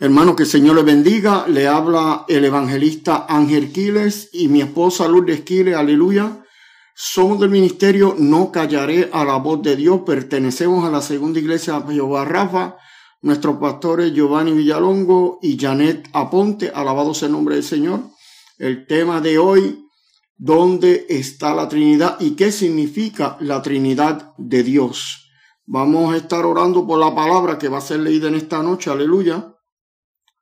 Hermano, que el Señor le bendiga. Le habla el evangelista Ángel Quiles y mi esposa Lourdes Quiles. Aleluya. Somos del ministerio No Callaré a la Voz de Dios. Pertenecemos a la segunda iglesia de Jehová Rafa. Nuestros pastores Giovanni Villalongo y Janet Aponte. Alabado sea el nombre del Señor. El tema de hoy, ¿dónde está la Trinidad y qué significa la Trinidad de Dios? Vamos a estar orando por la palabra que va a ser leída en esta noche. Aleluya.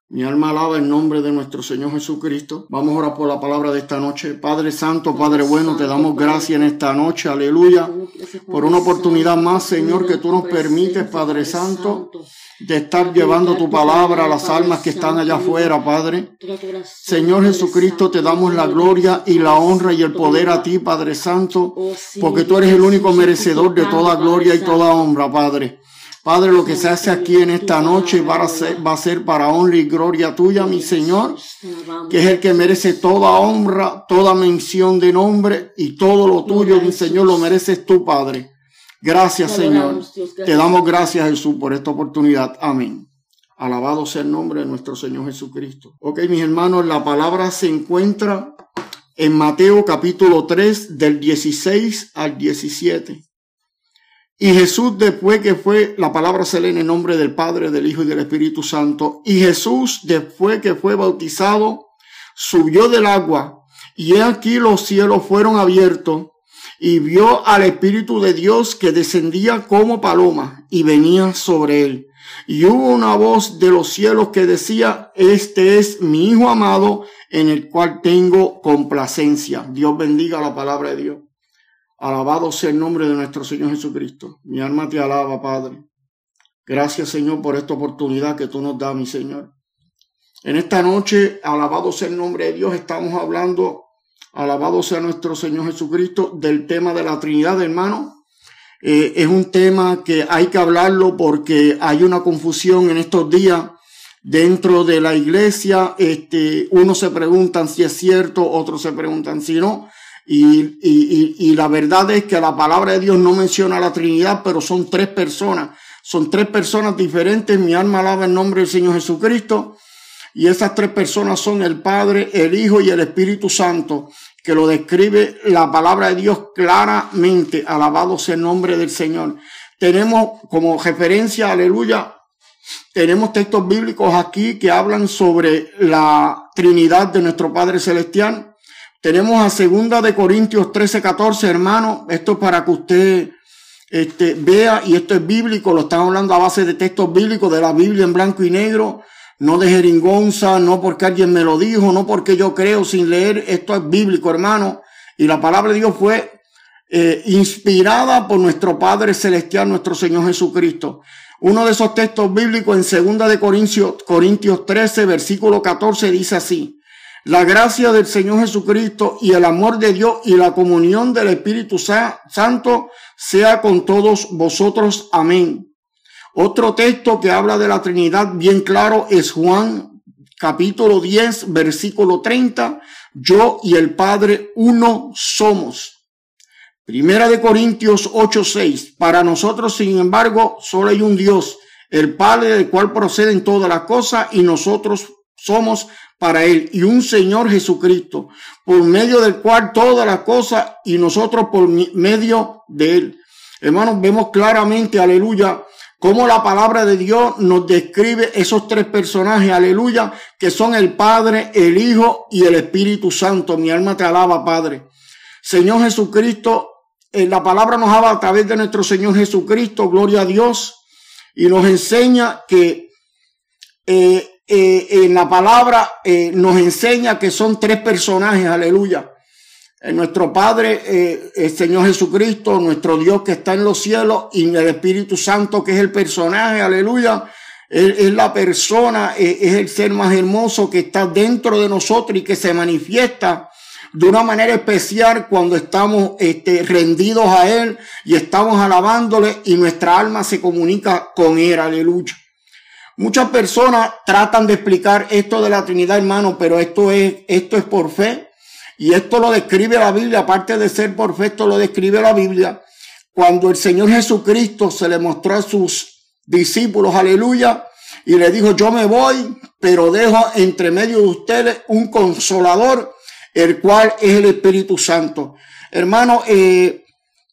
Mi alma alaba el nombre de nuestro Señor Jesucristo. Vamos a orar por la palabra de esta noche. Padre Santo, Padre bueno, te damos gracias en esta noche. Aleluya. Por una oportunidad más, Señor, que tú nos permites, Padre Santo, de estar llevando tu palabra a las almas que están allá afuera, Padre. Señor Jesucristo, te damos la gloria y la honra y el poder a ti, Padre Santo, porque tú eres el único merecedor de toda gloria y toda honra, Padre. Padre, lo que se hace aquí en esta noche va a ser, va a ser para honra y gloria tuya, mi Señor, que es el que merece toda honra, toda mención de nombre y todo lo tuyo, mi Señor, lo mereces tú, Padre. Gracias, Señor. Te damos gracias, Jesús, por esta oportunidad. Amén. Alabado sea el nombre de nuestro Señor Jesucristo. Ok, mis hermanos, la palabra se encuentra en Mateo capítulo 3 del 16 al 17. Y Jesús, después que fue, la palabra se lee en el nombre del Padre, del Hijo y del Espíritu Santo. Y Jesús, después que fue bautizado, subió del agua. Y aquí los cielos fueron abiertos. Y vio al Espíritu de Dios que descendía como paloma y venía sobre él. Y hubo una voz de los cielos que decía, este es mi Hijo amado en el cual tengo complacencia. Dios bendiga la palabra de Dios. Alabado sea el nombre de nuestro Señor Jesucristo. Mi alma te alaba, Padre. Gracias, Señor, por esta oportunidad que tú nos das, mi Señor. En esta noche, alabado sea el nombre de Dios, estamos hablando, alabado sea nuestro Señor Jesucristo, del tema de la Trinidad, hermano. Eh, es un tema que hay que hablarlo porque hay una confusión en estos días dentro de la iglesia. Este, unos se preguntan si es cierto, otros se preguntan si no. Y, y, y, la verdad es que la palabra de Dios no menciona la Trinidad, pero son tres personas. Son tres personas diferentes. Mi alma alaba el nombre del Señor Jesucristo. Y esas tres personas son el Padre, el Hijo y el Espíritu Santo, que lo describe la palabra de Dios claramente. Alabado sea el nombre del Señor. Tenemos como referencia, aleluya, tenemos textos bíblicos aquí que hablan sobre la Trinidad de nuestro Padre Celestial. Tenemos a segunda de Corintios 13, 14, hermano. Esto es para que usted este, vea, y esto es bíblico, lo están hablando a base de textos bíblicos de la Biblia en blanco y negro, no de jeringonza, no porque alguien me lo dijo, no porque yo creo sin leer, esto es bíblico, hermano. Y la palabra de Dios fue eh, inspirada por nuestro Padre Celestial, nuestro Señor Jesucristo. Uno de esos textos bíblicos en segunda de Corintios, Corintios 13, versículo 14 dice así. La gracia del Señor Jesucristo y el amor de Dios y la comunión del Espíritu Santo sea con todos vosotros. Amén. Otro texto que habla de la Trinidad bien claro es Juan capítulo 10 versículo 30. Yo y el Padre uno somos. Primera de Corintios 8, 6. Para nosotros, sin embargo, solo hay un Dios, el Padre del cual proceden todas las cosas y nosotros somos para Él y un Señor Jesucristo, por medio del cual todas las cosas y nosotros por medio de Él. Hermanos, vemos claramente, aleluya, cómo la palabra de Dios nos describe esos tres personajes, aleluya, que son el Padre, el Hijo y el Espíritu Santo. Mi alma te alaba, Padre. Señor Jesucristo, en la palabra nos habla a través de nuestro Señor Jesucristo, gloria a Dios, y nos enseña que eh, eh, en la palabra eh, nos enseña que son tres personajes, aleluya. Eh, nuestro Padre, el Señor Jesucristo, nuestro Dios que está en los cielos y el Espíritu Santo que es el personaje, aleluya. es la persona, es el ser más hermoso que está dentro de nosotros y que se manifiesta de una manera especial cuando estamos este, rendidos a Él y estamos alabándole y nuestra alma se comunica con Él, aleluya. Muchas personas tratan de explicar esto de la Trinidad, hermano, pero esto es, esto es por fe. Y esto lo describe la Biblia, aparte de ser por fe, esto lo describe la Biblia. Cuando el Señor Jesucristo se le mostró a sus discípulos, aleluya, y le dijo, yo me voy, pero dejo entre medio de ustedes un consolador, el cual es el Espíritu Santo. Hermano, eh,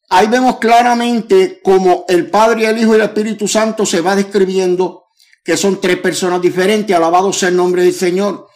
ahí vemos claramente como el Padre, el Hijo y el Espíritu Santo se va describiendo que son tres personas diferentes, alabado sea el nombre del Señor.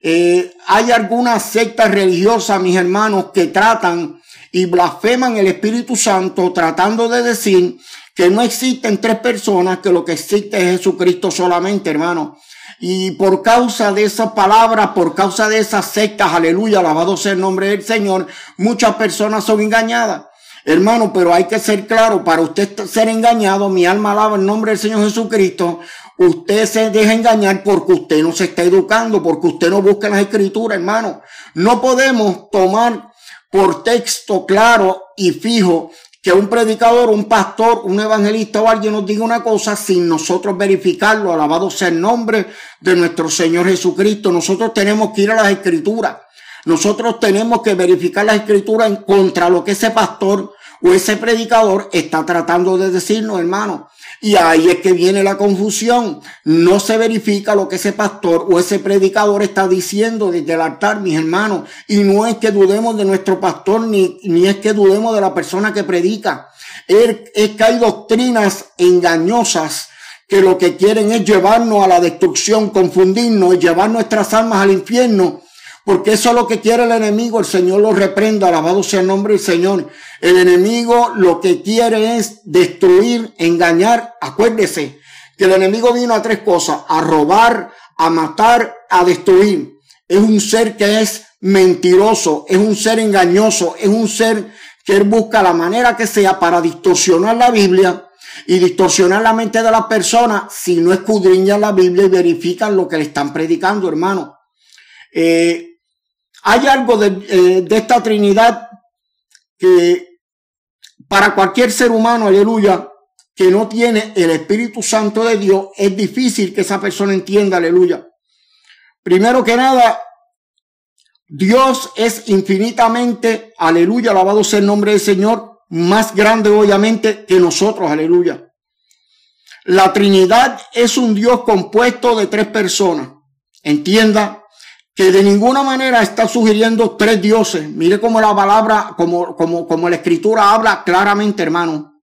Eh, hay algunas sectas religiosas, mis hermanos, que tratan y blasfeman el Espíritu Santo tratando de decir que no existen tres personas, que lo que existe es Jesucristo solamente, hermano. Y por causa de esa palabra, por causa de esas sectas, aleluya, alabado sea el nombre del Señor, muchas personas son engañadas. Hermano, pero hay que ser claro, para usted ser engañado, mi alma alaba el nombre del Señor Jesucristo, usted se deja engañar porque usted no se está educando, porque usted no busca las escrituras, hermano. No podemos tomar por texto claro y fijo que un predicador, un pastor, un evangelista o alguien nos diga una cosa sin nosotros verificarlo. Alabado sea el nombre de nuestro Señor Jesucristo. Nosotros tenemos que ir a las escrituras. Nosotros tenemos que verificar las escrituras en contra lo que ese pastor o ese predicador está tratando de decirnos, hermano. Y ahí es que viene la confusión. No se verifica lo que ese pastor o ese predicador está diciendo desde el altar, mis hermanos. Y no es que dudemos de nuestro pastor, ni, ni es que dudemos de la persona que predica. Es que hay doctrinas engañosas que lo que quieren es llevarnos a la destrucción, confundirnos y llevar nuestras almas al infierno porque eso es lo que quiere el enemigo, el Señor lo reprenda, alabado sea el nombre del Señor. El enemigo lo que quiere es destruir, engañar. Acuérdese que el enemigo vino a tres cosas, a robar, a matar, a destruir. Es un ser que es mentiroso, es un ser engañoso, es un ser que él busca la manera que sea para distorsionar la Biblia y distorsionar la mente de las personas si no escudriñan la Biblia y verifican lo que le están predicando, hermano. Eh, hay algo eh, de, esta Trinidad que para cualquier ser humano, aleluya, que no tiene el Espíritu Santo de Dios, es difícil que esa persona entienda, aleluya. Primero que nada, Dios es infinitamente, aleluya, alabado sea el nombre del Señor, más grande obviamente que nosotros, aleluya. La Trinidad es un Dios compuesto de tres personas. Entienda, que de ninguna manera está sugiriendo tres dioses. Mire cómo la palabra, como, como, como la escritura habla claramente, hermano.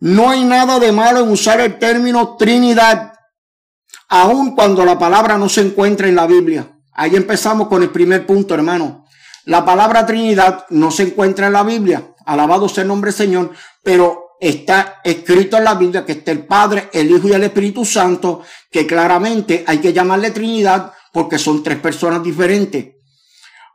No hay nada de malo en usar el término Trinidad, aun cuando la palabra no se encuentra en la Biblia. Ahí empezamos con el primer punto, hermano. La palabra Trinidad no se encuentra en la Biblia. Alabado sea el nombre del Señor, pero está escrito en la Biblia que está el Padre, el Hijo y el Espíritu Santo, que claramente hay que llamarle Trinidad porque son tres personas diferentes.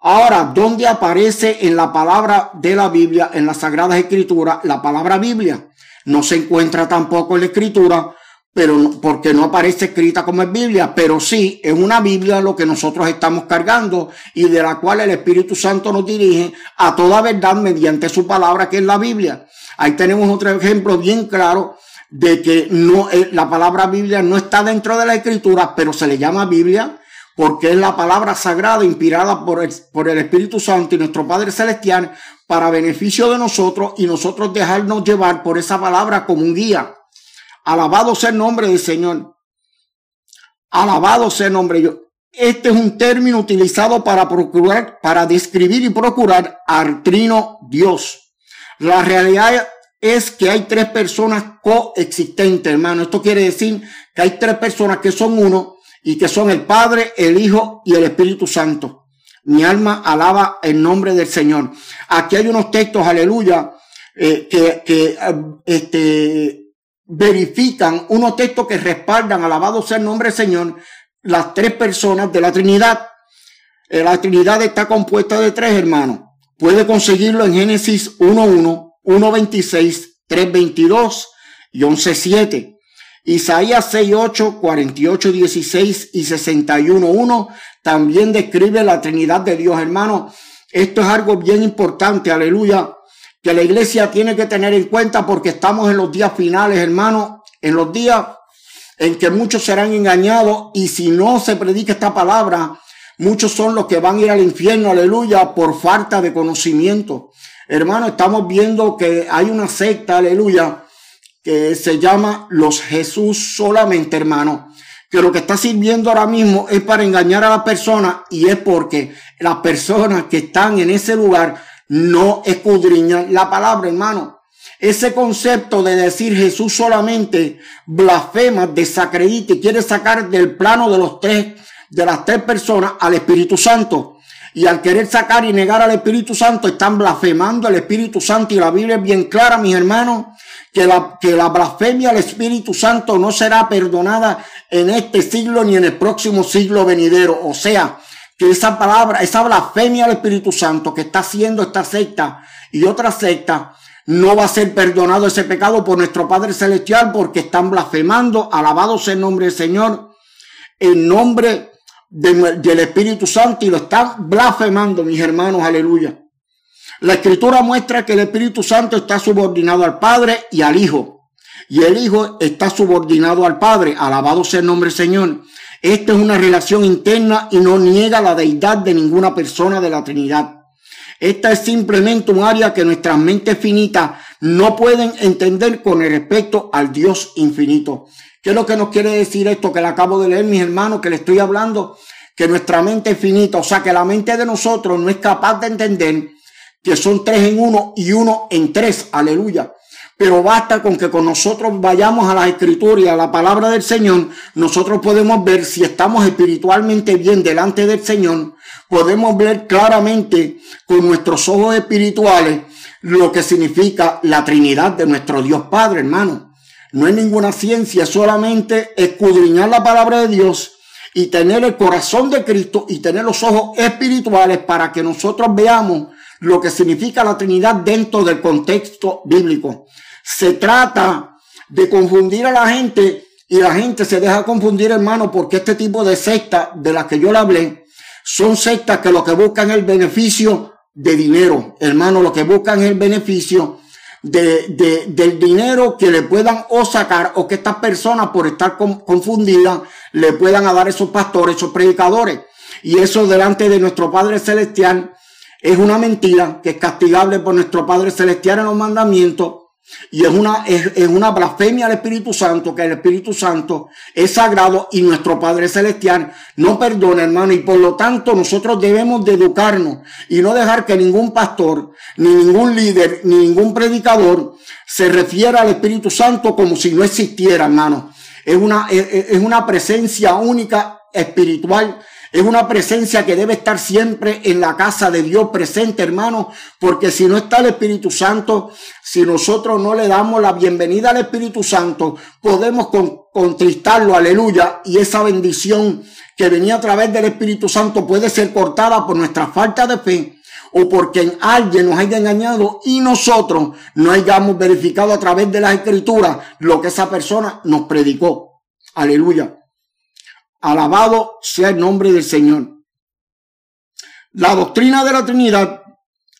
Ahora, ¿dónde aparece en la palabra de la Biblia, en las Sagradas Escrituras, la palabra Biblia? No se encuentra tampoco en la Escritura, pero porque no aparece escrita como es Biblia, pero sí es una Biblia lo que nosotros estamos cargando y de la cual el Espíritu Santo nos dirige a toda verdad mediante su palabra que es la Biblia. Ahí tenemos otro ejemplo bien claro de que no, eh, la palabra Biblia no está dentro de la Escritura, pero se le llama Biblia porque es la palabra sagrada inspirada por el, por el Espíritu Santo y nuestro Padre Celestial para beneficio de nosotros y nosotros dejarnos llevar por esa palabra como un guía. Alabado sea el nombre del Señor. Alabado sea el nombre. Yo, este es un término utilizado para procurar, para describir y procurar al trino Dios. La realidad es que hay tres personas coexistentes, hermano. Esto quiere decir que hay tres personas que son uno y que son el Padre, el Hijo y el Espíritu Santo. Mi alma alaba el nombre del Señor. Aquí hay unos textos, aleluya, eh, que, eh, este, verifican, unos textos que respaldan, alabado sea el nombre del Señor, las tres personas de la Trinidad. Eh, la Trinidad está compuesta de tres hermanos. Puede conseguirlo en Génesis 1.1, 1.26, 3.22 y 11.7. Isaías 6.8, 48, 16 y 61.1 también describe la Trinidad de Dios, hermano. Esto es algo bien importante, aleluya, que la iglesia tiene que tener en cuenta porque estamos en los días finales, hermano, en los días en que muchos serán engañados y si no se predica esta palabra, muchos son los que van a ir al infierno, aleluya, por falta de conocimiento. Hermano, estamos viendo que hay una secta, aleluya, se llama los Jesús solamente, hermano, que lo que está sirviendo ahora mismo es para engañar a la persona y es porque las personas que están en ese lugar no escudriñan la palabra, hermano. Ese concepto de decir Jesús solamente blasfema, desacredita y quiere sacar del plano de los tres, de las tres personas al Espíritu Santo. Y al querer sacar y negar al Espíritu Santo, están blasfemando al Espíritu Santo. Y la Biblia es bien clara, mis hermanos, que la, que la blasfemia al Espíritu Santo no será perdonada en este siglo ni en el próximo siglo venidero. O sea, que esa palabra, esa blasfemia al Espíritu Santo que está haciendo esta secta y otra secta, no va a ser perdonado ese pecado por nuestro Padre Celestial porque están blasfemando, alabado sea el nombre del Señor, en nombre del Espíritu Santo y lo están blasfemando, mis hermanos, aleluya. La escritura muestra que el Espíritu Santo está subordinado al Padre y al Hijo. Y el Hijo está subordinado al Padre. Alabado sea el nombre del Señor. Esta es una relación interna y no niega la deidad de ninguna persona de la Trinidad. Esta es simplemente un área que nuestras mentes finitas no pueden entender con respecto al Dios infinito. ¿Qué es lo que nos quiere decir esto que le acabo de leer, mis hermanos, que le estoy hablando? Que nuestra mente es finita, o sea, que la mente de nosotros no es capaz de entender que son tres en uno y uno en tres. Aleluya. Pero basta con que con nosotros vayamos a la escritura y a la palabra del Señor, nosotros podemos ver si estamos espiritualmente bien delante del Señor, podemos ver claramente con nuestros ojos espirituales lo que significa la Trinidad de nuestro Dios Padre, hermano. No es ninguna ciencia, solamente escudriñar la palabra de Dios y tener el corazón de Cristo y tener los ojos espirituales para que nosotros veamos lo que significa la Trinidad dentro del contexto bíblico. Se trata de confundir a la gente y la gente se deja confundir, hermano, porque este tipo de sectas de las que yo le hablé son sectas que lo que buscan es el beneficio de dinero, hermano, lo que buscan es el beneficio de, de, del dinero que le puedan o sacar o que estas personas por estar confundidas le puedan dar esos pastores, esos predicadores. Y eso delante de nuestro Padre Celestial es una mentira que es castigable por nuestro Padre Celestial en los mandamientos y es una, es, una blasfemia al Espíritu Santo, que el Espíritu Santo es sagrado y nuestro Padre Celestial no perdona, hermano. Y por lo tanto nosotros debemos de educarnos y no dejar que ningún pastor, ni ningún líder, ni ningún predicador se refiera al Espíritu Santo como si no existiera, hermano. Es una, es una presencia única espiritual es una presencia que debe estar siempre en la casa de Dios presente, hermano, porque si no está el Espíritu Santo, si nosotros no le damos la bienvenida al Espíritu Santo, podemos contristarlo, aleluya, y esa bendición que venía a través del Espíritu Santo puede ser cortada por nuestra falta de fe o porque alguien nos haya engañado y nosotros no hayamos verificado a través de las escrituras lo que esa persona nos predicó. Aleluya. Alabado sea el nombre del Señor. La doctrina de la Trinidad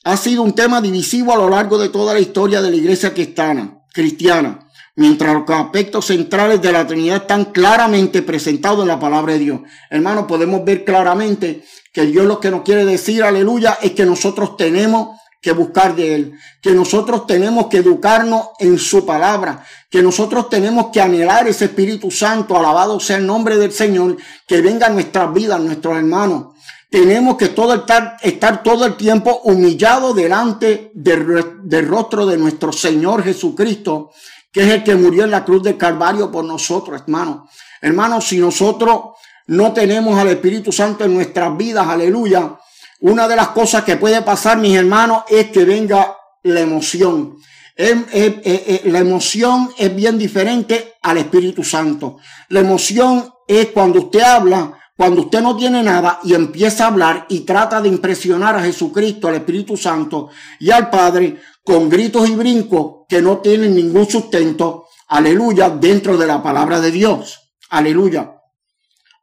ha sido un tema divisivo a lo largo de toda la historia de la iglesia cristiana, mientras los aspectos centrales de la Trinidad están claramente presentados en la palabra de Dios. Hermano, podemos ver claramente que Dios lo que nos quiere decir, aleluya, es que nosotros tenemos que buscar de Él, que nosotros tenemos que educarnos en su palabra, que nosotros tenemos que anhelar ese Espíritu Santo, alabado sea el nombre del Señor, que venga a nuestras vidas, nuestros hermanos. Tenemos que todo estar, estar todo el tiempo humillados delante del, rostro de nuestro Señor Jesucristo, que es el que murió en la cruz del Calvario por nosotros, hermanos. Hermanos, si nosotros no tenemos al Espíritu Santo en nuestras vidas, aleluya, una de las cosas que puede pasar, mis hermanos, es que venga la emoción. la emoción es bien diferente al Espíritu Santo. La emoción es cuando usted habla, cuando usted no tiene nada y empieza a hablar y trata de impresionar a Jesucristo, al Espíritu Santo y al Padre con gritos y brincos que no tienen ningún sustento. Aleluya, dentro de la palabra de Dios. Aleluya.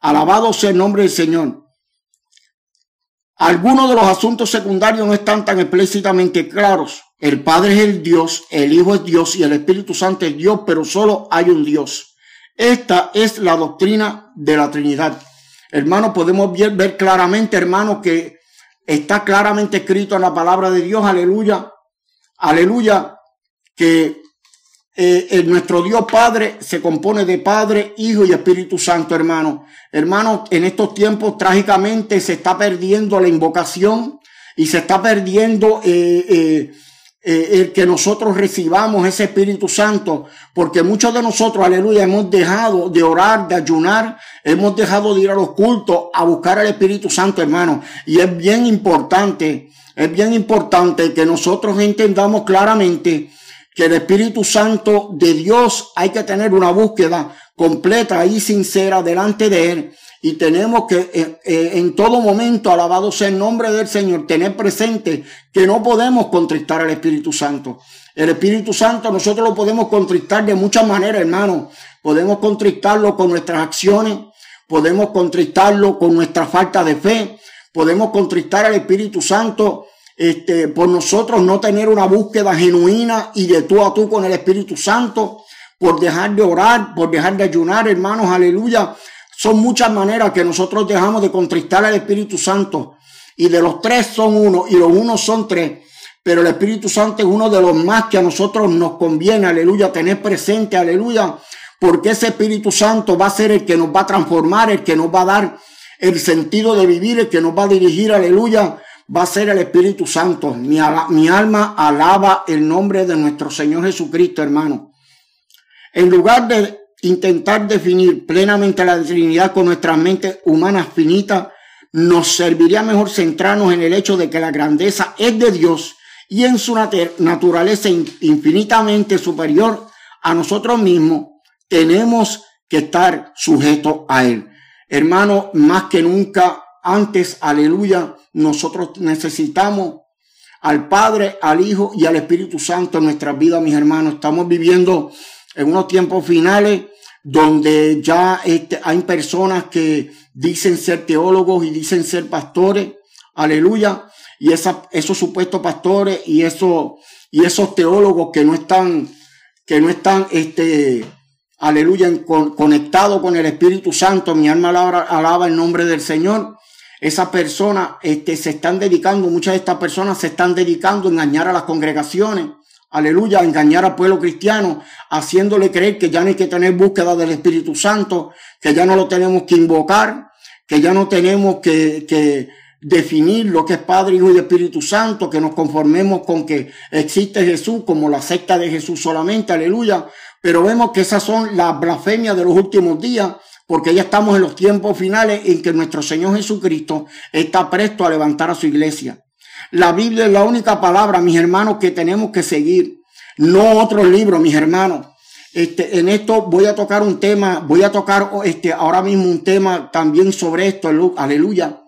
Alabado sea el nombre del Señor. Algunos de los asuntos secundarios no están tan explícitamente claros. El Padre es el Dios, el Hijo es Dios y el Espíritu Santo es Dios, pero solo hay un Dios. Esta es la doctrina de la Trinidad. Hermano, podemos ver, claramente, hermano, que está claramente escrito en la palabra de Dios, aleluya, aleluya, que eh, nuestro Dios Padre se compone de Padre, Hijo y Espíritu Santo, hermano. Hermano, en estos tiempos trágicamente se está perdiendo la invocación y se está perdiendo eh, eh, eh, el que nosotros recibamos ese Espíritu Santo, porque muchos de nosotros, aleluya, hemos dejado de orar, de ayunar, hemos dejado de ir a los cultos a buscar al Espíritu Santo, hermano. Y es bien importante, es bien importante que nosotros entendamos claramente que el Espíritu Santo de Dios hay que tener una búsqueda completa y sincera delante de Él. Y tenemos que eh, eh, en todo momento, alabado sea el nombre del Señor, tener presente que no podemos contristar al Espíritu Santo. El Espíritu Santo nosotros lo podemos contristar de muchas maneras, hermano. Podemos contristarlo con nuestras acciones, podemos contristarlo con nuestra falta de fe, podemos contristar al Espíritu Santo este, por nosotros no tener una búsqueda genuina y de tú a tú con el Espíritu Santo, por dejar de orar, por dejar de ayunar, hermanos, aleluya. Son muchas maneras que nosotros dejamos de contristar al Espíritu Santo. Y de los tres son uno y los unos son tres. Pero el Espíritu Santo es uno de los más que a nosotros nos conviene, aleluya, tener presente, aleluya. Porque ese Espíritu Santo va a ser el que nos va a transformar, el que nos va a dar el sentido de vivir, el que nos va a dirigir, aleluya, va a ser el Espíritu Santo. Mi, alma alaba el nombre de nuestro Señor Jesucristo, hermano. En lugar de intentar definir plenamente la Trinidad con nuestras mentes humanas finitas, nos serviría mejor centrarnos en el hecho de que la grandeza es de Dios y en su naturaleza infinitamente superior a nosotros mismos, tenemos que estar sujetos a Él. Hermano, más que nunca antes, aleluya, nosotros necesitamos al Padre, al Hijo y al Espíritu Santo en nuestras vidas, mis hermanos. Estamos viviendo en unos tiempos finales donde ya este, hay personas que dicen ser teólogos y dicen ser pastores, aleluya, y esos supuestos pastores y esos, y esos teólogos que no están, que no están, este, aleluya, conectados con el Espíritu Santo, mi alma alaba, alaba el nombre del Señor esas personas este, se están dedicando, muchas de estas personas se están dedicando a engañar a las congregaciones, aleluya, a engañar al pueblo cristiano, haciéndole creer que ya no hay que tener búsqueda del Espíritu Santo, que ya no lo tenemos que invocar, que ya no tenemos que, que definir lo que es Padre, Hijo y Espíritu Santo, que nos conformemos con que existe Jesús como la secta de Jesús solamente, aleluya. Pero vemos que esas son las blasfemias de los últimos días porque ya estamos en los tiempos finales en que nuestro Señor Jesucristo está presto a levantar a su iglesia. La Biblia es la única palabra, mis hermanos, que tenemos que seguir, no otros libros, mis hermanos. Este, en esto voy a tocar un tema, voy a tocar este, ahora mismo un tema también sobre esto, aleluya.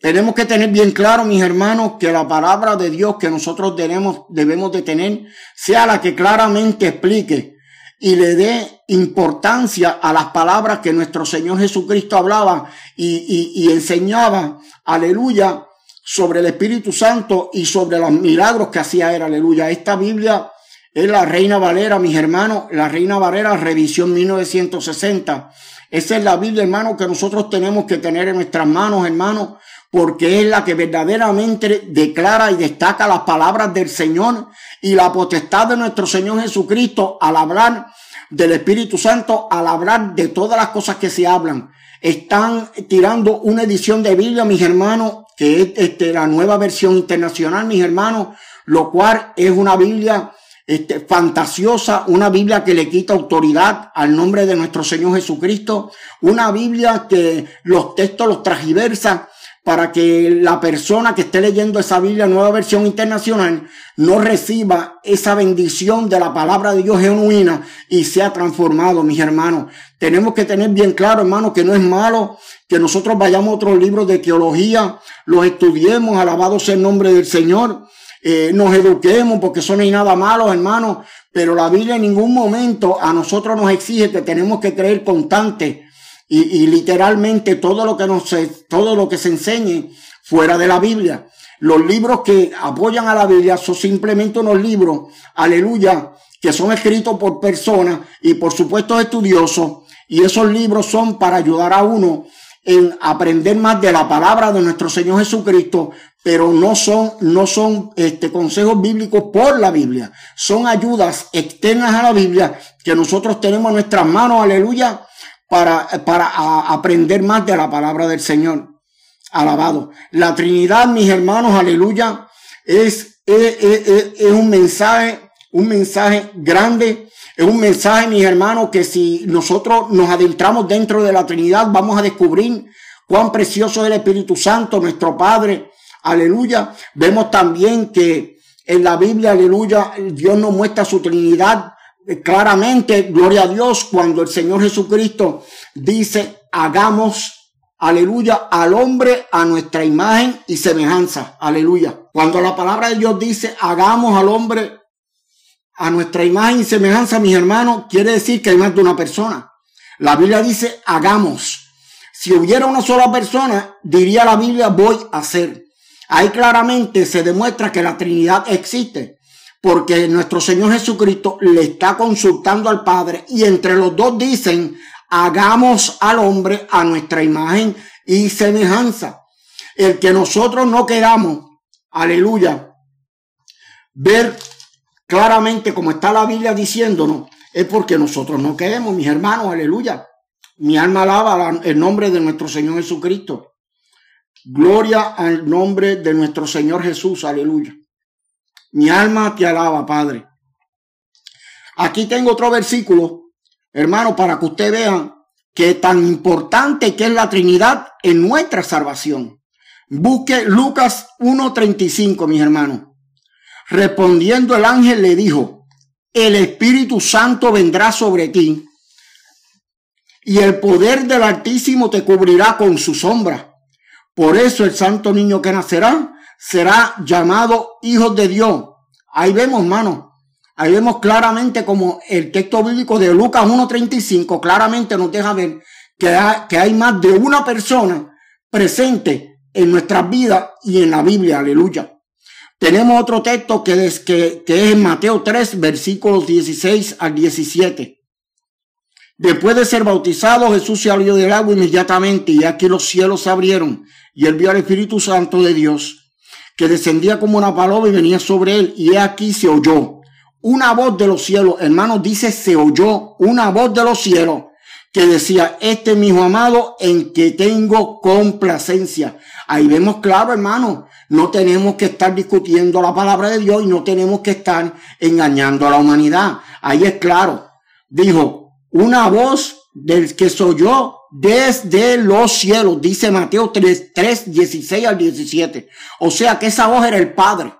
Tenemos que tener bien claro, mis hermanos, que la palabra de Dios que nosotros tenemos, debemos de tener sea la que claramente explique y le dé importancia a las palabras que nuestro Señor Jesucristo hablaba y, y, enseñaba, aleluya, sobre el Espíritu Santo y sobre los milagros que hacía él, aleluya. Esta Biblia es la Reina Valera, mis hermanos, la Reina Valera, revisión 1960. Esa es la Biblia, hermano, que nosotros tenemos que tener en nuestras manos, hermano, porque es la que verdaderamente declara y destaca las palabras del Señor y la potestad de nuestro Señor Jesucristo al hablar del Espíritu Santo, al hablar de todas las cosas que se hablan. Están tirando una edición de Biblia, mis hermanos, que es este, la nueva versión internacional, mis hermanos, lo cual es una Biblia este, fantasiosa, una Biblia que le quita autoridad al nombre de nuestro Señor Jesucristo, una Biblia que los textos los tragiversa para que la persona que esté leyendo esa Biblia, nueva versión internacional, no reciba esa bendición de la palabra de Dios genuina y sea transformado, mis hermanos. Tenemos que tener bien claro, hermanos, que no es malo que nosotros vayamos a otros libros de teología, los estudiemos, alabado sea el nombre del Señor, eh, nos eduquemos, porque eso no hay nada malo, hermanos, pero la Biblia en ningún momento a nosotros nos exige que tenemos que creer constante y, literalmente todo lo que nos todo lo que se enseñe fuera de la Biblia. Los libros que apoyan a la Biblia son simplemente unos libros, aleluya, que son escritos por personas y por supuesto estudiosos. Y esos libros son para ayudar a uno en aprender más de la palabra de nuestro Señor Jesucristo, pero no son, no son este, consejos bíblicos por la Biblia. Son ayudas externas a la Biblia que nosotros tenemos en nuestras manos, aleluya, para, para aprender más de la palabra del Señor. Alabado. La Trinidad, mis hermanos, aleluya, es, es, es, es un mensaje, un mensaje grande es un mensaje, mis hermanos, que si nosotros nos adentramos dentro de la Trinidad, vamos a descubrir cuán precioso es el Espíritu Santo, nuestro Padre. Aleluya. Vemos también que en la Biblia, aleluya, Dios nos muestra su Trinidad claramente. Gloria a Dios cuando el Señor Jesucristo dice, hagamos, aleluya, al hombre a nuestra imagen y semejanza. Aleluya. Cuando la palabra de Dios dice, hagamos al hombre a nuestra imagen y semejanza, mis hermanos, quiere decir que hay más de una persona. La Biblia dice, hagamos. Si hubiera una sola persona, diría la Biblia, voy a hacer. Ahí claramente se demuestra que la Trinidad existe, porque nuestro Señor Jesucristo le está consultando al Padre y entre los dos dicen, hagamos al hombre a nuestra imagen y semejanza. El que nosotros no queramos, aleluya, ver claramente como está la Biblia diciéndonos, es porque nosotros no queremos, mis hermanos, aleluya. Mi alma alaba el nombre de nuestro Señor Jesucristo. Gloria al nombre de nuestro Señor Jesús, aleluya. Mi alma te alaba, Padre. Aquí tengo otro versículo, hermano, para que usted vea que tan importante que es la Trinidad en nuestra salvación. Busque Lucas 1.35, mis hermanos. Respondiendo el ángel le dijo, el Espíritu Santo vendrá sobre ti y el poder del Altísimo te cubrirá con su sombra. Por eso el santo niño que nacerá será llamado Hijo de Dios. Ahí vemos, hermano. Ahí vemos claramente como el texto bíblico de Lucas 1.35 claramente nos deja ver que hay, que más de una persona presente en nuestras vidas y en la Biblia. Aleluya. Tenemos otro texto que es, que, es en Mateo 3, versículos 16 al 17. Después de ser bautizado, Jesús se abrió del agua inmediatamente y aquí los cielos se abrieron y él vio al Espíritu Santo de Dios que descendía como una paloma y venía sobre él y aquí se oyó una voz de los cielos. Hermanos, dice se oyó una voz de los cielos que decía, este es mi amado en que tengo complacencia. Ahí vemos claro, hermano, no tenemos que estar discutiendo la palabra de Dios y no tenemos que estar engañando a la humanidad. Ahí es claro. Dijo, una voz del que soy yo desde los cielos, dice Mateo 3, 3, 16 al 17. O sea que esa voz era el Padre.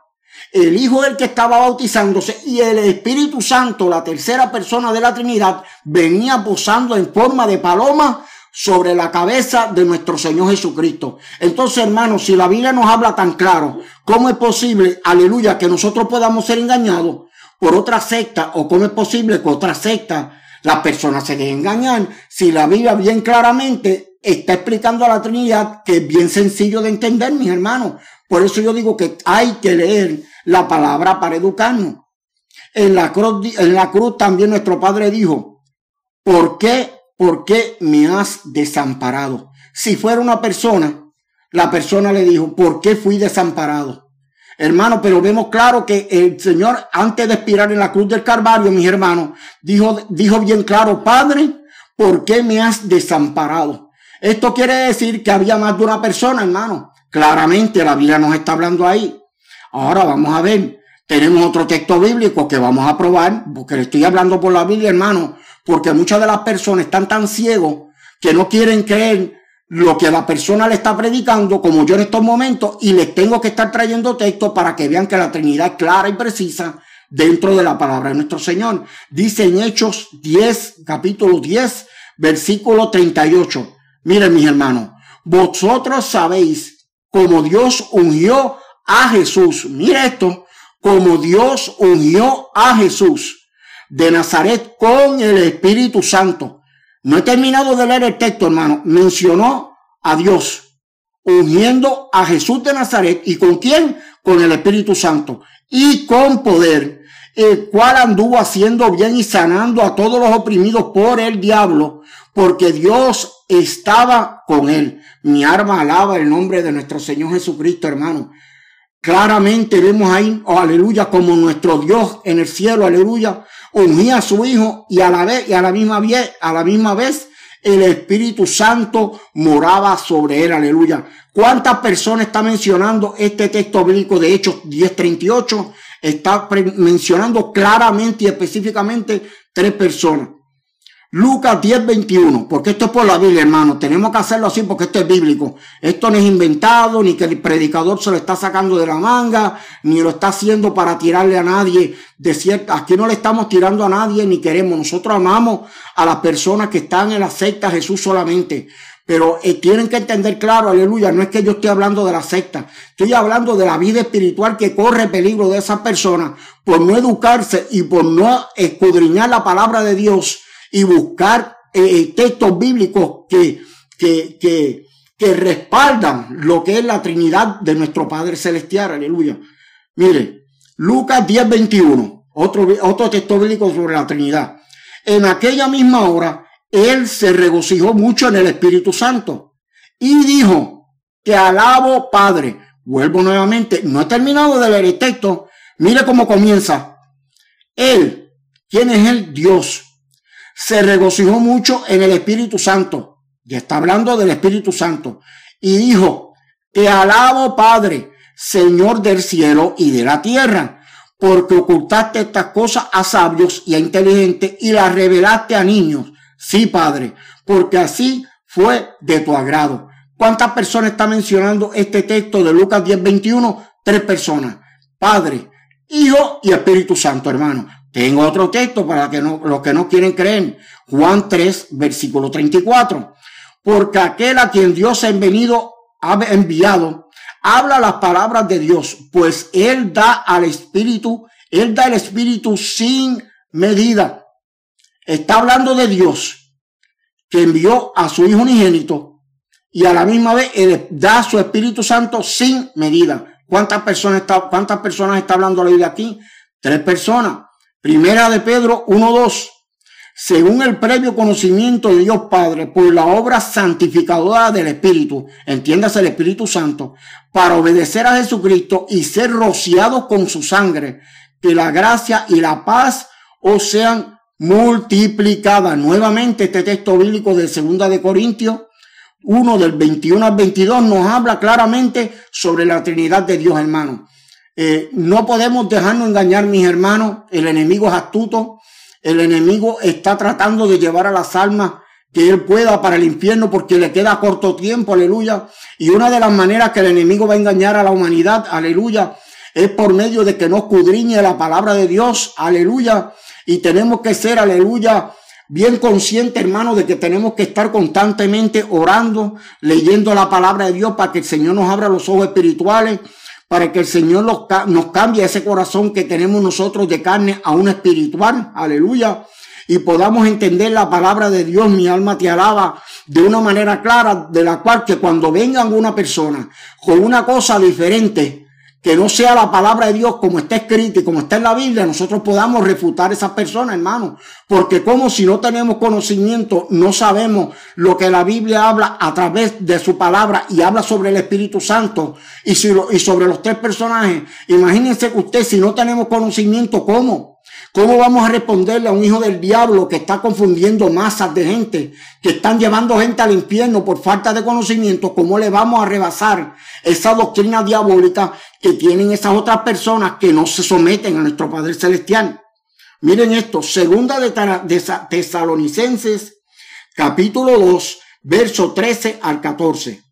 El Hijo del que estaba bautizándose y el Espíritu Santo, la tercera persona de la Trinidad, venía posando en forma de paloma sobre la cabeza de nuestro Señor Jesucristo. Entonces, hermanos, si la Biblia nos habla tan claro, ¿cómo es posible, aleluya, que nosotros podamos ser engañados por otra secta o cómo es posible que otra secta las personas se dejen engañar? Si la Biblia bien claramente está explicando a la Trinidad que es bien sencillo de entender, mis hermanos. Por eso yo digo que hay que leer la palabra para educarnos. En la cruz, en la cruz también nuestro Padre dijo, ¿por qué ¿por qué me has desamparado? Si fuera una persona, la persona le dijo, ¿por qué fui desamparado? Hermano, pero vemos claro que el Señor, antes de expirar en la cruz del Calvario, mis hermanos, dijo, dijo bien claro, Padre, ¿por qué me has desamparado? Esto quiere decir que había más de una persona, hermano. Claramente la Biblia nos está hablando ahí. Ahora vamos a ver. Tenemos otro texto bíblico que vamos a probar, porque le estoy hablando por la Biblia, hermano porque muchas de las personas están tan ciegos que no quieren creer lo que la persona le está predicando, como yo en estos momentos, y les tengo que estar trayendo texto para que vean que la Trinidad es clara y precisa dentro de la palabra de nuestro Señor. Dice en Hechos 10, capítulo 10, versículo 38. Miren mis hermanos, vosotros sabéis como Dios ungió a Jesús. Mire esto, como Dios ungió a Jesús de Nazaret con el Espíritu Santo. No he terminado de leer el texto, hermano. Mencionó a Dios, ungiendo a Jesús de Nazaret. ¿Y con quién? Con el Espíritu Santo. Y con poder. el cual anduvo haciendo bien y sanando a todos los oprimidos por el diablo, porque Dios estaba con él. Mi arma alaba el nombre de nuestro Señor Jesucristo, hermano. Claramente vemos ahí, oh, aleluya, como nuestro Dios en el cielo, aleluya, unía a su Hijo y a la vez, y a la misma vez, a la misma vez, el Espíritu Santo moraba sobre él, aleluya. ¿Cuántas personas está mencionando este texto bíblico de Hechos 10:38? Está mencionando claramente y específicamente tres personas. Lucas 10, 21, porque esto es por la Biblia, hermano. Tenemos que hacerlo así porque esto es bíblico. Esto no es inventado, ni que el predicador se lo está sacando de la manga, ni lo está haciendo para tirarle a nadie de cierta. Aquí no le estamos tirando a nadie, ni queremos. Nosotros amamos a las personas que están en la secta Jesús solamente. Pero eh, tienen que entender claro, aleluya, no es que yo esté hablando de la secta, estoy hablando de la vida espiritual que corre peligro de esas personas por no educarse y por no escudriñar la palabra de Dios y buscar eh, eh, textos bíblicos que, que, que, que respaldan lo que es la Trinidad de nuestro Padre Celestial. Aleluya. Mire, Lucas 10, 21, otro, otro texto bíblico sobre la Trinidad. En aquella misma hora, él se regocijó mucho en el Espíritu Santo y dijo, que alabo Padre. Vuelvo nuevamente, no he terminado de leer el texto. Mire cómo comienza. Él, ¿quién es el Dios? Se regocijó mucho en el Espíritu Santo. Ya está hablando del Espíritu Santo. Y dijo, te alabo Padre, Señor del cielo y de la tierra, porque ocultaste estas cosas a sabios y a inteligentes y las revelaste a niños. Sí, Padre, porque así fue de tu agrado. ¿Cuántas personas está mencionando este texto de Lucas 10, 21? Tres personas. Padre, Hijo y Espíritu Santo, hermano. Tengo otro texto para que no, los que no quieren creer. Juan 3, versículo 34. Porque aquel a quien Dios ha venido, ha enviado, habla las palabras de Dios, pues Él da al Espíritu, Él da el Espíritu sin medida. Está hablando de Dios, que envió a su Hijo unigénito y a la misma vez da su Espíritu Santo sin medida. ¿Cuántas personas está, cuántas personas está hablando la Biblia aquí? Tres personas. Primera de Pedro 1.2. Según el previo conocimiento de Dios Padre por la obra santificadora del Espíritu, entiéndase el Espíritu Santo, para obedecer a Jesucristo y ser rociados con su sangre, que la gracia y la paz os sean multiplicadas. Nuevamente este texto bíblico de Segunda de Corintios 1 del 21 al 22 nos habla claramente sobre la Trinidad de Dios, hermano. Eh, no podemos dejarnos engañar, mis hermanos. El enemigo es astuto. El enemigo está tratando de llevar a las almas que él pueda para el infierno porque le queda corto tiempo, aleluya. Y una de las maneras que el enemigo va a engañar a la humanidad, aleluya, es por medio de que no escudriñe la palabra de Dios, aleluya. Y tenemos que ser, aleluya, bien consciente, hermano, de que tenemos que estar constantemente orando, leyendo la palabra de Dios para que el Señor nos abra los ojos espirituales para que el Señor nos cambie ese corazón que tenemos nosotros de carne a un espiritual, aleluya, y podamos entender la palabra de Dios, mi alma te alaba, de una manera clara, de la cual que cuando venga una persona con una cosa diferente, que no sea la palabra de Dios como está escrita y como está en la Biblia, nosotros podamos refutar a esa persona, hermano. Porque como si no tenemos conocimiento, no sabemos lo que la Biblia habla a través de su palabra y habla sobre el Espíritu Santo y, y sobre los tres personajes. Imagínense que usted, si no tenemos conocimiento, ¿cómo? ¿Cómo vamos a responderle a un hijo del diablo que está confundiendo masas de gente, que están llevando gente al infierno por falta de conocimiento? ¿Cómo le vamos a rebasar esa doctrina diabólica que tienen esas otras personas que no se someten a nuestro Padre Celestial? Miren esto, segunda de Tesalonicenses, capítulo 2, verso 13 al 14.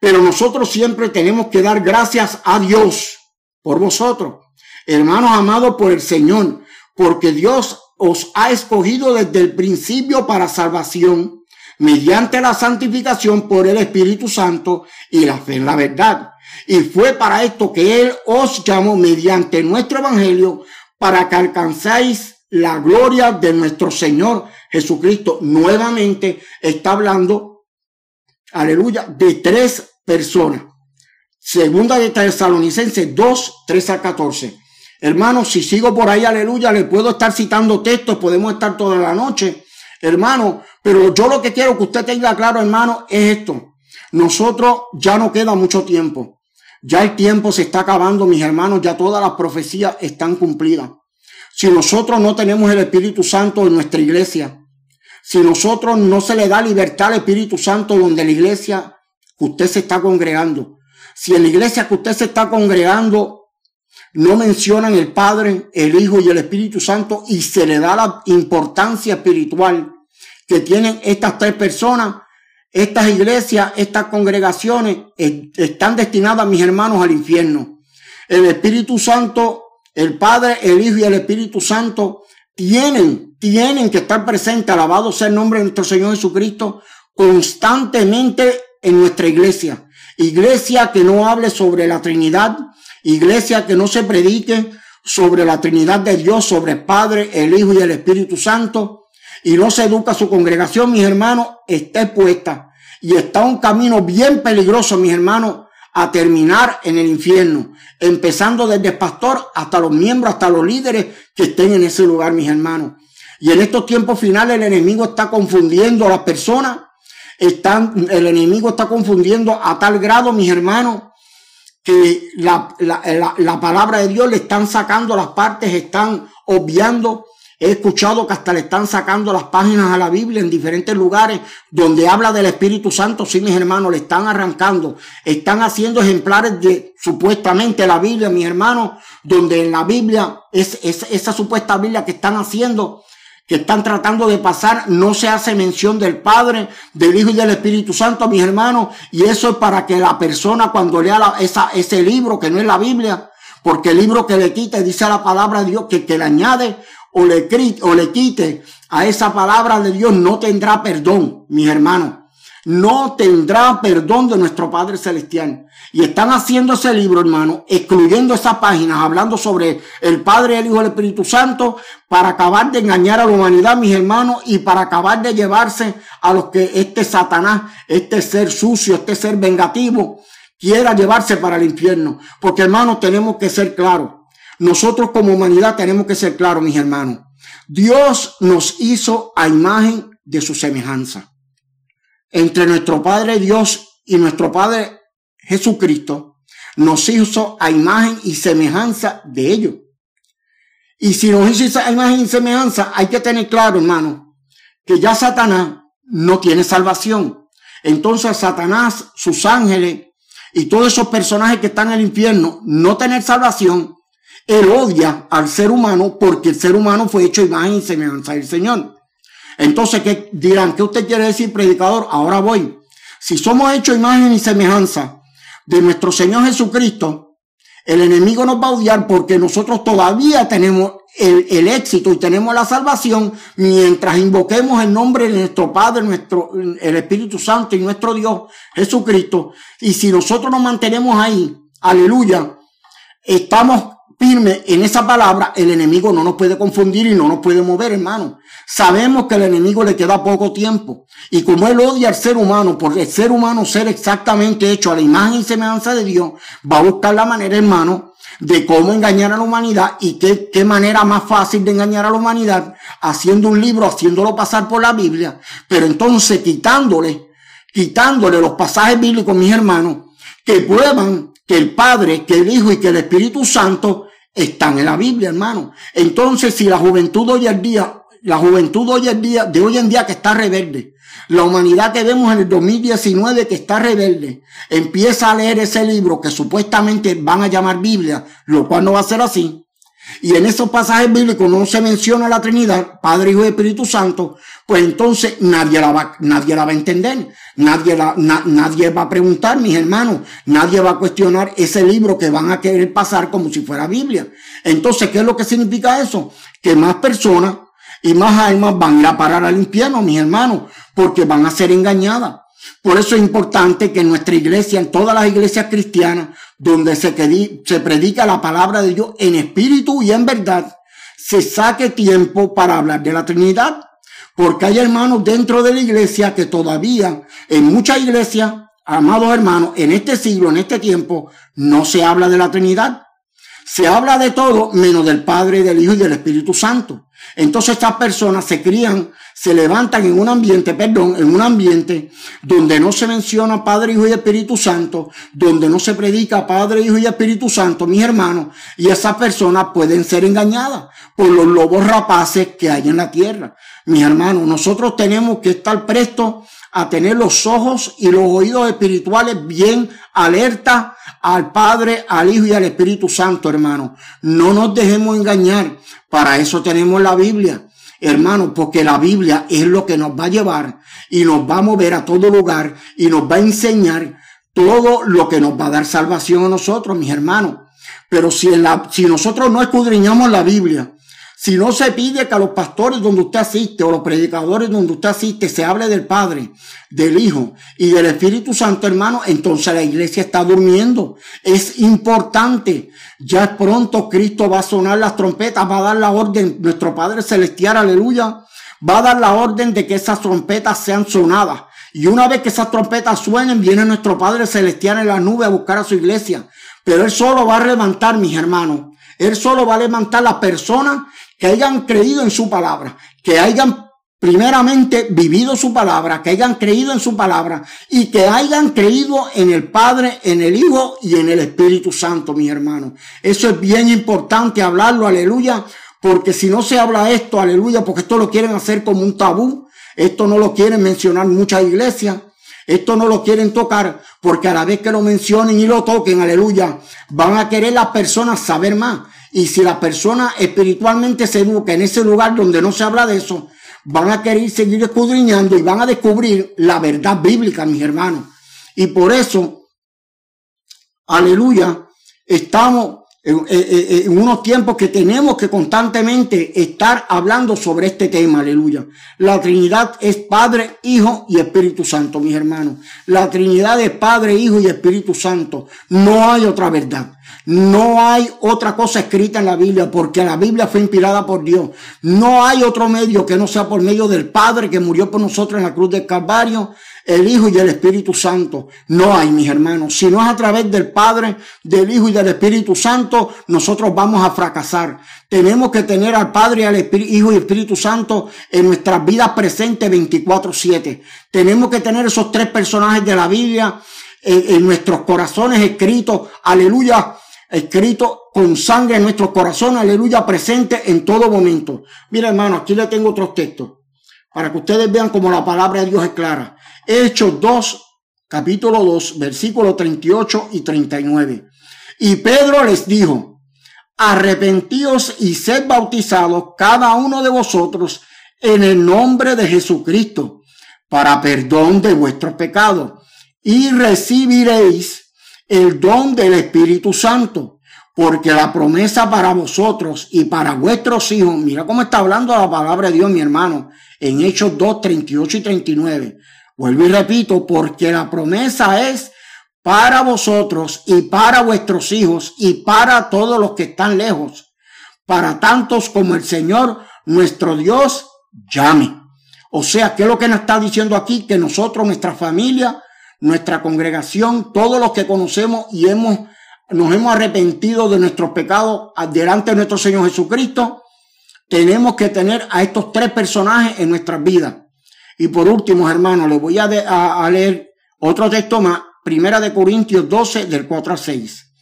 Pero nosotros siempre tenemos que dar gracias a Dios por vosotros, hermanos amados por el Señor porque Dios os ha escogido desde el principio para salvación, mediante la santificación por el Espíritu Santo y la fe en la verdad. Y fue para esto que Él os llamó mediante nuestro Evangelio para que alcanzáis la gloria de nuestro Señor Jesucristo. Nuevamente está hablando, aleluya, de tres personas. Segunda de Tesalonicenses 2, 3 a 14. Hermano, si sigo por ahí, aleluya, le puedo estar citando textos, podemos estar toda la noche, hermano, pero yo lo que quiero que usted tenga claro, hermano, es esto. Nosotros ya no queda mucho tiempo. Ya el tiempo se está acabando, mis hermanos, ya todas las profecías están cumplidas. Si nosotros no tenemos el Espíritu Santo en nuestra iglesia, si nosotros no se le da libertad al Espíritu Santo donde la iglesia que usted se está congregando, si en la iglesia que usted se está congregando no mencionan el Padre, el Hijo y el Espíritu Santo y se le da la importancia espiritual que tienen estas tres personas, estas iglesias, estas congregaciones están destinadas, mis hermanos, al infierno. El Espíritu Santo, el Padre, el Hijo y el Espíritu Santo tienen, tienen que estar presentes, alabado sea el nombre de nuestro Señor Jesucristo, constantemente en nuestra iglesia. Iglesia que no hable sobre la Trinidad, Iglesia que no se predique sobre la Trinidad de Dios, sobre el Padre, el Hijo y el Espíritu Santo, y no se educa su congregación, mis hermanos, está expuesta. Y está un camino bien peligroso, mis hermanos, a terminar en el infierno, empezando desde el pastor hasta los miembros, hasta los líderes que estén en ese lugar, mis hermanos. Y en estos tiempos finales el enemigo está confundiendo a las personas, están, el enemigo está confundiendo a tal grado, mis hermanos, que la, la, la, palabra de Dios le están sacando las partes, están obviando. He escuchado que hasta le están sacando las páginas a la Biblia en diferentes lugares donde habla del Espíritu Santo. Sí, mis hermanos, le están arrancando. Están haciendo ejemplares de supuestamente la Biblia, mis hermanos, donde en la Biblia, es, es esa supuesta Biblia que están haciendo, que están tratando de pasar, no se hace mención del Padre, del Hijo y del Espíritu Santo, mis hermanos, y eso es para que la persona cuando lea esa, ese libro, que no es la Biblia, porque el libro que le quite, dice la palabra de Dios, que, que le añade o le, o le quite a esa palabra de Dios, no tendrá perdón, mis hermanos no tendrá perdón de nuestro Padre Celestial. Y están haciendo ese libro, hermano, excluyendo esas páginas, hablando sobre el Padre, el Hijo y el Espíritu Santo, para acabar de engañar a la humanidad, mis hermanos, y para acabar de llevarse a los que este Satanás, este ser sucio, este ser vengativo, quiera llevarse para el infierno. Porque, hermanos, tenemos que ser claros. Nosotros como humanidad tenemos que ser claros, mis hermanos. Dios nos hizo a imagen de su semejanza entre nuestro Padre Dios y nuestro Padre Jesucristo, nos hizo a imagen y semejanza de ellos. Y si nos hizo a imagen y semejanza, hay que tener claro, hermano, que ya Satanás no tiene salvación. Entonces Satanás, sus ángeles y todos esos personajes que están en el infierno, no tener salvación, él odia al ser humano porque el ser humano fue hecho imagen y semejanza del Señor. Entonces, ¿qué dirán? ¿Qué usted quiere decir, predicador? Ahora voy. Si somos hechos imagen y semejanza de nuestro Señor Jesucristo, el enemigo nos va a odiar porque nosotros todavía tenemos el, éxito y tenemos la salvación mientras invoquemos el nombre de nuestro Padre, nuestro, el Espíritu Santo y nuestro Dios Jesucristo. Y si nosotros nos mantenemos ahí, aleluya, estamos firme en esa palabra, el enemigo no nos puede confundir y no nos puede mover, hermano. Sabemos que el enemigo le queda poco tiempo. Y como él odia al ser humano, por el ser humano ser exactamente hecho a la imagen y semejanza de Dios, va a buscar la manera, hermano, de cómo engañar a la humanidad y qué, qué manera más fácil de engañar a la humanidad, haciendo un libro, haciéndolo pasar por la Biblia, pero entonces quitándole, quitándole los pasajes bíblicos, mis hermanos, que prueban que el Padre, que el Hijo y que el Espíritu Santo están en la Biblia, hermano. Entonces, si la juventud hoy en día, la juventud hoy en día, de hoy en día que está rebelde, la humanidad que vemos en el 2019 que está rebelde, empieza a leer ese libro que supuestamente van a llamar Biblia, lo cual no va a ser así, y en esos pasajes bíblicos no se menciona la Trinidad, Padre, Hijo y Espíritu Santo, pues entonces nadie la va, nadie la va a entender, nadie, la, nadie va a preguntar, mis hermanos, nadie va a cuestionar ese libro que van a querer pasar como si fuera Biblia. Entonces, ¿qué es lo que significa eso? Que más personas y más almas van a ir a parar al infierno, mis hermanos, porque van a ser engañadas. Por eso es importante que en nuestra iglesia, en todas las iglesias cristianas, donde se, se predica la palabra de Dios en espíritu y en verdad, se saque tiempo para hablar de la Trinidad. Porque hay hermanos dentro de la iglesia que todavía, en muchas iglesias, amados hermanos, en este siglo, en este tiempo, no se habla de la Trinidad. se habla de todo menos del Padre, del Hijo y del Espíritu Santo. Entonces estas personas se crían, se levantan en un ambiente, perdón, en un ambiente donde no se menciona Padre, Hijo y Espíritu Santo, donde no se predica Padre, Hijo y Espíritu Santo, mis hermanos, y esas personas pueden ser engañadas por los lobos rapaces que hay en la tierra. Mis hermanos, nosotros tenemos que estar prestos a tener los ojos y los oídos espirituales bien alerta al Padre, al Hijo y al Espíritu Santo, hermano. No nos dejemos engañar. Para eso tenemos la Biblia, hermano, porque la Biblia es lo que nos va a llevar y nos va a mover a todo lugar y nos va a enseñar todo lo que nos va a dar salvación a nosotros, mis hermanos. Pero si, la, si nosotros no escudriñamos la Biblia, si no se pide que a los pastores donde usted asiste o los predicadores donde usted asiste se hable del Padre, del Hijo y del Espíritu Santo, hermano, entonces la iglesia está durmiendo. Es importante. Ya pronto Cristo va a sonar las trompetas, va a dar la orden, nuestro Padre Celestial, aleluya, va a dar la orden de que esas trompetas sean sonadas. Y una vez que esas trompetas suenen, viene nuestro Padre Celestial en la nube a buscar a su iglesia. Pero Él solo va a levantar, mis hermanos. Él solo va a levantar las personas que hayan creído en su palabra, que hayan primeramente vivido su palabra, que hayan creído en su palabra y que hayan creído en el Padre, en el Hijo y en el Espíritu Santo, mis hermanos. Eso es bien importante hablarlo, aleluya, porque si no se habla esto, aleluya, porque esto lo quieren hacer como un tabú, esto no lo quieren mencionar muchas iglesias, esto no lo quieren tocar, porque a la vez que lo mencionen y lo toquen, aleluya, van a querer las personas saber más. Y si la persona espiritualmente se educa en ese lugar donde no se habla de eso, van a querer seguir escudriñando y van a descubrir la verdad bíblica, mis hermanos. Y por eso, aleluya, estamos en, unos tiempos que tenemos que constantemente estar hablando sobre este tema, aleluya. La Trinidad es Padre, Hijo y Espíritu Santo, mis hermanos. La Trinidad es Padre, Hijo y Espíritu Santo. No hay otra verdad. No hay otra cosa escrita en la Biblia porque la Biblia fue inspirada por Dios. No hay otro medio que no sea por medio del Padre que murió por nosotros en la cruz del Calvario, el Hijo y el Espíritu Santo. No hay, mis hermanos. Si no es a través del Padre, del Hijo y del Espíritu Santo, nosotros vamos a fracasar. Tenemos que tener al Padre, al Hijo y Espíritu Santo en nuestras vidas presentes 24-7. Tenemos que tener esos tres personajes de la Biblia en nuestros corazones escritos. Aleluya escrito con sangre en nuestro corazón, aleluya, presente en todo momento. Mira, hermano, aquí le tengo otros textos para que ustedes vean cómo la palabra de Dios es clara. Hechos 2, capítulo 2, versículos 38 y 39. Y Pedro les dijo, arrepentíos y sed bautizados cada uno de vosotros en el nombre de Jesucristo para perdón de vuestros pecados y recibiréis el don del Espíritu Santo, porque la promesa para vosotros y para vuestros hijos, mira cómo está hablando la palabra de Dios, mi hermano, en Hechos 2, 38 y 39. Vuelvo y repito, porque la promesa es para vosotros y para vuestros hijos y para todos los que están lejos, para tantos como el Señor nuestro Dios llame. O sea, ¿qué es lo que nos está diciendo aquí? Que nosotros, nuestra familia, nuestra congregación, todos los que conocemos y hemos, nos hemos arrepentido de nuestros pecados delante de nuestro Señor Jesucristo, tenemos que tener a estos tres personajes en nuestras vidas. Y por último, hermanos, les voy a, a, leer otro texto más, Primera de Corintios 12, del 4 al 6.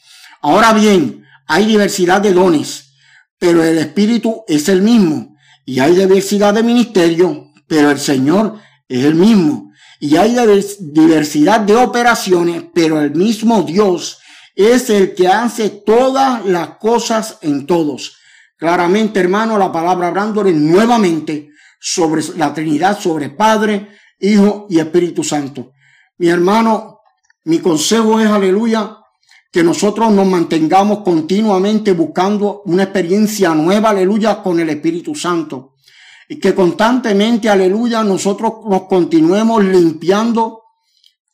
Ahora bien, hay diversidad de dones, pero el Espíritu es el mismo. Y hay diversidad de ministerio, pero el Señor es el mismo y hay diversidad de operaciones, pero el mismo Dios es el que hace todas las cosas en todos. Claramente, hermano, la palabra hablándole nuevamente sobre la Trinidad, sobre Padre, Hijo y Espíritu Santo. Mi hermano, mi consejo es, aleluya, que nosotros nos mantengamos continuamente buscando una experiencia nueva, aleluya, con el Espíritu Santo y que constantemente, aleluya, nosotros nos continuemos limpiando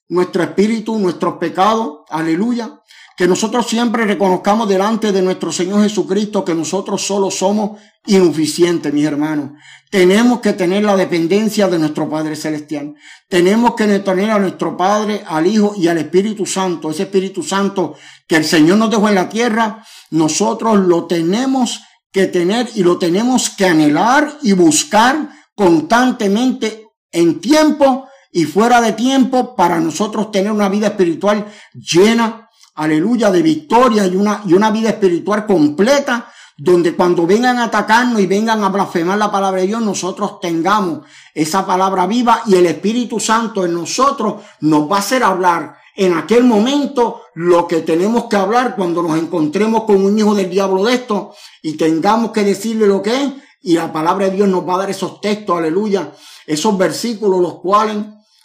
nuestro espíritu, nuestros pecados, aleluya, que nosotros siempre reconozcamos delante de nuestro Señor Jesucristo que nosotros solo somos insuficientes, mis hermanos. Tenemos que tener la dependencia de nuestro Padre Celestial. Tenemos que tener a nuestro Padre, al Hijo y al Espíritu Santo. Ese Espíritu Santo que el Señor nos dejó en la tierra, nosotros lo tenemos que tener y lo tenemos que anhelar y buscar constantemente en tiempo y fuera de tiempo para nosotros tener una vida espiritual llena aleluya, de victoria y una, y una vida espiritual completa, donde cuando vengan a atacarnos y vengan a blasfemar la palabra de Dios, nosotros tengamos esa palabra viva y el Espíritu Santo en nosotros nos va a hacer hablar en aquel momento lo que tenemos que hablar cuando nos encontremos con un hijo del diablo de esto y tengamos que decirle lo que es y la palabra de Dios nos va a dar esos textos, aleluya, esos versículos los cuales,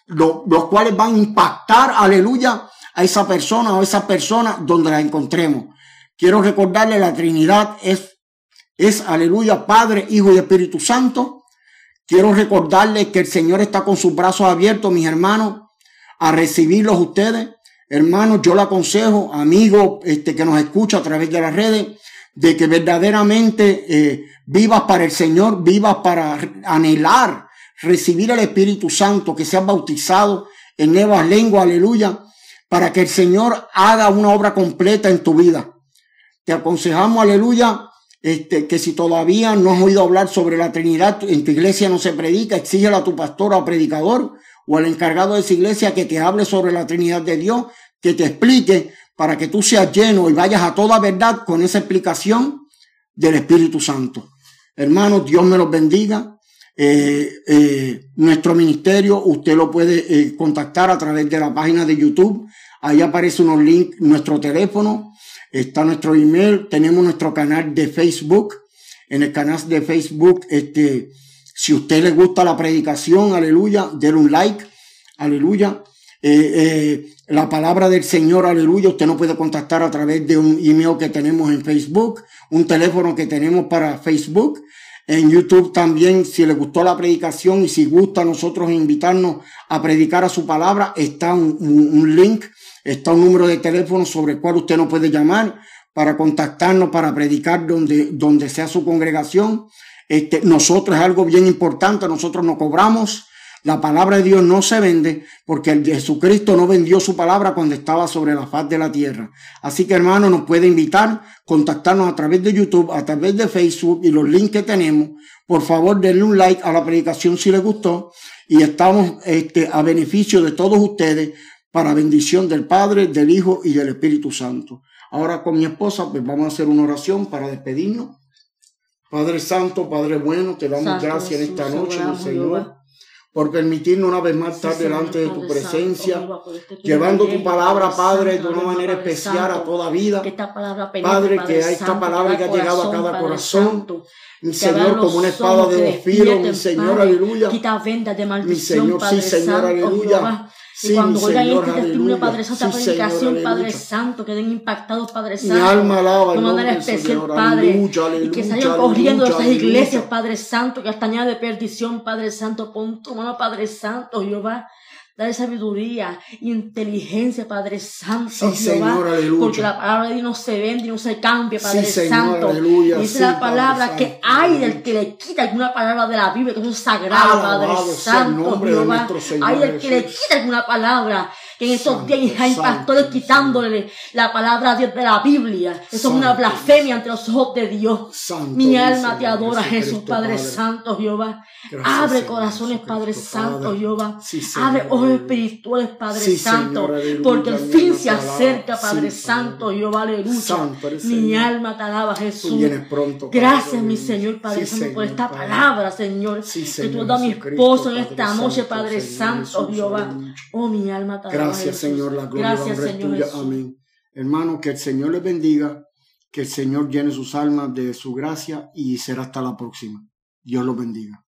los, cuales van a impactar, aleluya, a esa persona o esa persona donde la encontremos. Quiero recordarle la Trinidad es, es aleluya, Padre, Hijo y Espíritu Santo. Quiero recordarle que el Señor está con sus brazos abiertos, mis hermanos, a recibirlos ustedes. Hermanos, yo le aconsejo, amigo este, que nos escucha a través de las redes, de que verdaderamente eh, vivas para el Señor, vivas para anhelar recibir el Espíritu Santo, que seas bautizado en nuevas lenguas, aleluya, para que el Señor haga una obra completa en tu vida. Te aconsejamos, aleluya, este, que si todavía no has oído hablar sobre la Trinidad, en tu iglesia no se predica, exígele a tu pastor o predicador o al encargado de esa iglesia que te hable sobre la Trinidad de Dios, que te explique para que tú seas lleno y vayas a toda verdad con esa explicación del Espíritu Santo. Hermanos, Dios me los bendiga. Eh, eh, nuestro ministerio, usted lo puede eh, contactar a través de la página de YouTube Ahí aparece unos links, nuestro teléfono, está nuestro email, tenemos nuestro canal de Facebook. En el canal de Facebook, este, si a usted le gusta la predicación, aleluya, denle un like, aleluya. Eh, eh, la palabra del Señor, aleluya, usted nos puede contactar a través de un email que tenemos en Facebook, un teléfono que tenemos para Facebook. En YouTube también, si le gustó la predicación y si gusta a nosotros invitarnos a predicar a su palabra, está un, un link Está un número de teléfono sobre el cual usted nos puede llamar para contactarnos, para predicar donde, donde sea su congregación. Este, nosotros es algo bien importante, nosotros no cobramos. La palabra de Dios no se vende porque el Jesucristo no vendió su palabra cuando estaba sobre la faz de la tierra. Así que hermano, nos puede invitar, contactarnos a través de YouTube, a través de Facebook y los links que tenemos. Por favor, denle un like a la predicación si les gustó y estamos este, a beneficio de todos ustedes para bendición del Padre, del Hijo y del Espíritu Santo. Ahora con mi esposa, pues vamos a hacer una oración para despedirnos. Padre Santo, Padre bueno, te damos gracias en esta noche, Señor, por permitirnos una vez más estar delante de tu presencia, llevando tu palabra, Padre, de una manera especial a toda vida. Padre, que esta palabra que ha llegado a cada corazón. Mi Señor, como una espada de dos filos, mi Señor, aleluya. Mi Señor, sí, Señor, aleluya y cuando oigan este testimonio, Padre Santo, esta predicación, Padre Santo, queden impactados, Padre Santo. Mi alma alaba de manera especial, Padre. y que se vayan corriendo de esas iglesias, Padre Santo, que hasta de perdición, Padre Santo. Pon tu mano, Padre Santo, Jehová. Dale sabiduría, inteligencia, Padre Santo, sí, Señor, aleluya. porque la palabra de Dios no se vende y no se cambia, Padre sí, Señor, Santo. Aleluya, Dice sí, la palabra Padre que hay del que le quita alguna palabra de la Biblia, que es sagrado, Padre Santo, Jehová. Hay del que le quita alguna palabra en estos días hay pastores quitándole la palabra de la Biblia. Eso es una blasfemia ante los ojos de Dios. Mi alma te adora, Jesús, Padre, Santo, Jehová. Abre corazones, Padre Santo, Jehová. Abre ojos espirituales, Padre Santo. porque el fin se acerca, Padre Santo, Jehová, aleluya. Mi alma te alaba, Jesús. Gracias, mi Señor, Padre Santo, por esta palabra, Señor. Que tú das a mi esposo en esta noche, Padre Santo, Jehová. Oh, mi alma te alaba. Gracias, Señor, la gloria Gracias, y Señor tuya. Amén. Hermano, que el Señor les bendiga, que el Señor llene sus almas de su gracia y será hasta la próxima. Dios los bendiga.